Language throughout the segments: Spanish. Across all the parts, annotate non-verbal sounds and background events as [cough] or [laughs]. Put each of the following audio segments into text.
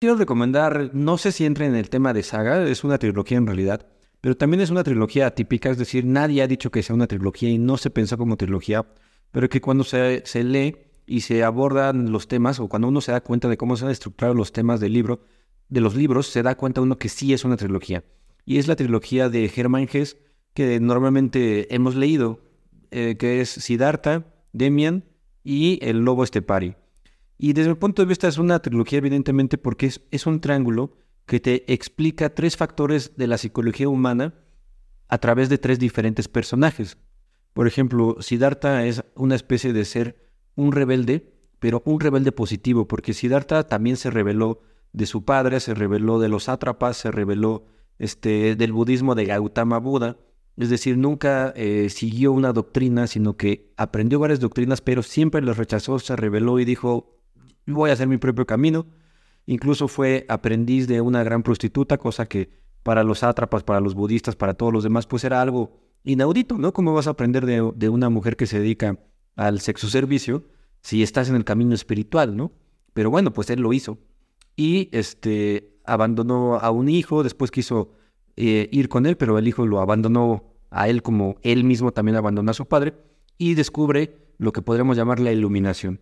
Quiero recomendar, no sé si entra en el tema de saga, es una trilogía en realidad, pero también es una trilogía atípica, es decir, nadie ha dicho que sea una trilogía y no se pensó como trilogía, pero que cuando se, se lee y se abordan los temas, o cuando uno se da cuenta de cómo se han estructurado los temas del libro, de los libros, se da cuenta uno que sí es una trilogía. Y es la trilogía de Germán Hesse, que normalmente hemos leído, eh, que es Siddhartha, Demian y El Lobo Estepari. Y desde mi punto de vista es una trilogía evidentemente porque es, un triángulo que te explica tres factores de la psicología humana a través de tres diferentes personajes. Por ejemplo, Siddhartha es una especie de ser un rebelde, pero un rebelde positivo, porque Siddhartha también se rebeló de su padre, se rebeló de los sátrapas, se rebeló este, del budismo de Gautama Buda, es decir, nunca eh, siguió una doctrina, sino que aprendió varias doctrinas, pero siempre las rechazó, se rebeló y dijo, voy a hacer mi propio camino. Incluso fue aprendiz de una gran prostituta, cosa que para los sátrapas, para los budistas, para todos los demás, pues era algo inaudito, ¿no? ¿Cómo vas a aprender de, de una mujer que se dedica al sexo servicio si estás en el camino espiritual, ¿no? Pero bueno, pues él lo hizo. Y este abandonó a un hijo, después quiso eh, ir con él, pero el hijo lo abandonó a él como él mismo también abandonó a su padre y descubre lo que podríamos llamar la iluminación.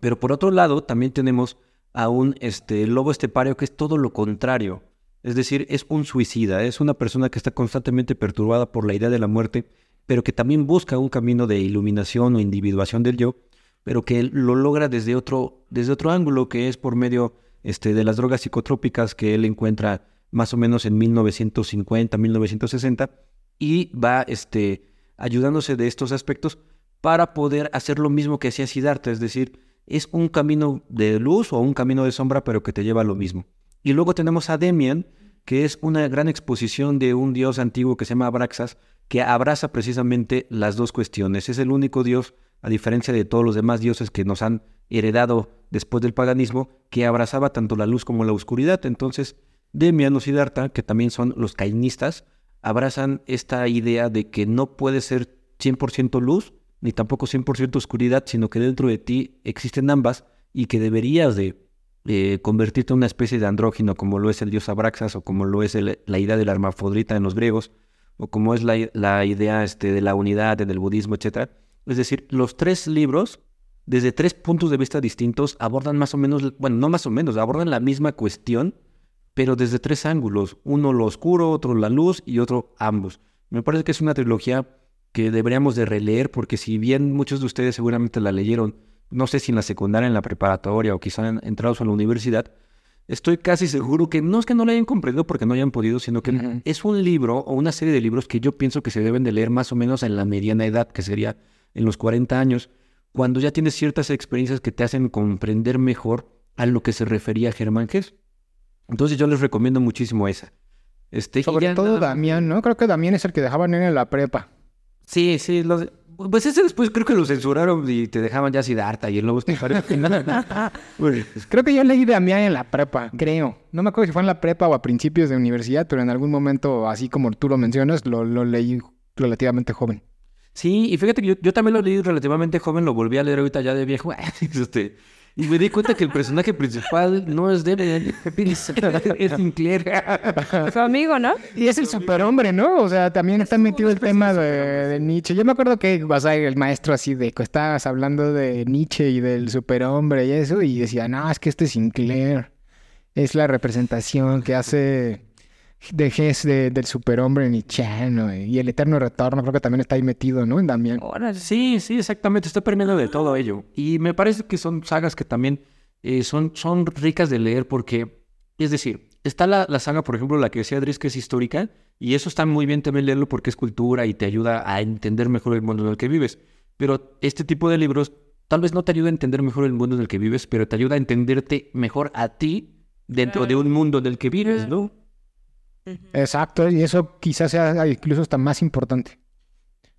Pero por otro lado, también tenemos a un este, lobo estepario que es todo lo contrario. Es decir, es un suicida, es una persona que está constantemente perturbada por la idea de la muerte pero que también busca un camino de iluminación o individuación del yo, pero que lo logra desde otro, desde otro ángulo, que es por medio este, de las drogas psicotrópicas que él encuentra más o menos en 1950, 1960, y va este, ayudándose de estos aspectos para poder hacer lo mismo que hacía Siddhartha, es decir, es un camino de luz o un camino de sombra, pero que te lleva a lo mismo. Y luego tenemos a Demian, que es una gran exposición de un dios antiguo que se llama Abraxas, que abraza precisamente las dos cuestiones. Es el único Dios, a diferencia de todos los demás dioses que nos han heredado después del paganismo, que abrazaba tanto la luz como la oscuridad. Entonces, Demian y Siddhartha, que también son los cainistas, abrazan esta idea de que no puede ser 100% luz ni tampoco 100% oscuridad, sino que dentro de ti existen ambas y que deberías de eh, convertirte en una especie de andrógino como lo es el dios Abraxas o como lo es la idea de la hermafrodita en los griegos o como es la, idea este, de la unidad en el budismo, etc. Es decir, los tres libros, desde tres puntos de vista distintos, abordan más o menos, bueno, no más o menos, abordan la misma cuestión, pero desde tres ángulos, uno lo oscuro, otro la luz y otro ambos. Me parece que es una trilogía que deberíamos de releer, porque si bien muchos de ustedes seguramente la leyeron, no sé si en la secundaria, en la preparatoria o quizá entrados a la universidad, estoy casi seguro que no es que no lo hayan comprendido porque no hayan podido, sino que es un libro o una serie de libros que yo pienso que se deben de leer más o menos en la mediana edad, que sería en los 40 años, cuando ya tienes ciertas experiencias que te hacen comprender mejor a lo que se refería Germán Gess. Entonces yo les recomiendo muchísimo esa. Este, Sobre todo Damián, ¿no? Creo que Damián es el que dejaban en la prepa. Sí, sí, los, pues ese después creo que lo censuraron y te dejaban ya Siddhartha y el nuevo [laughs] creo que yo leí de en la prepa, creo. No me acuerdo si fue en la prepa o a principios de universidad, pero en algún momento, así como tú lo mencionas, lo, lo leí relativamente joven. Sí, y fíjate que yo, yo, también lo leí relativamente joven, lo volví a leer ahorita ya de viejo. [laughs] este, y me di cuenta que el personaje principal no es de [laughs] es Sinclair. Su amigo, ¿no? Y es el superhombre, ¿no? O sea, también está metido el tema de, Nietzsche. Yo me acuerdo que vas a el maestro así de que estabas hablando de Nietzsche y del superhombre y eso, y decía, no, es que este Sinclair es la representación que hace de Hess del superhombre Nietzscheano y el eterno retorno, creo que también está ahí metido, ¿no? En Damián. sí, sí, exactamente, está permeando de todo ello. Y me parece que son sagas que también eh, son, son ricas de leer porque, es decir, está la, la, saga, por ejemplo, la que decía Dries, que es histórica, y eso está muy bien también leerlo porque es cultura y te ayuda a entender mejor el mundo en el que vives. Pero este tipo de libros tal vez no te ayuda a entender mejor el mundo en el que vives, pero te ayuda a entenderte mejor a ti dentro de un mundo en el que vives, ¿no? Exacto, y eso quizás sea incluso hasta más importante.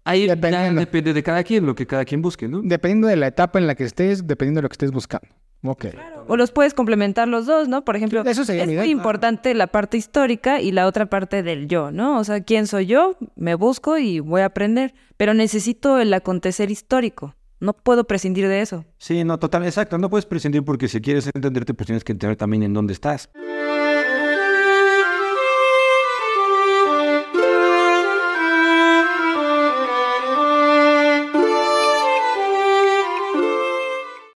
Ahí depende de cada quien, lo que cada quien busque, ¿no? Dependiendo de la etapa en la que estés, dependiendo de lo que estés buscando. Ok. O los puedes complementar los dos, ¿no? Por ejemplo, Eso sería es muy importante la parte histórica y la otra parte del yo, ¿no? O sea, ¿quién soy yo? Me busco y voy a aprender, pero necesito el acontecer histórico. No puedo prescindir de eso. Sí, no, total, exacto. No puedes prescindir porque si quieres entenderte, pues tienes que entender también en dónde estás.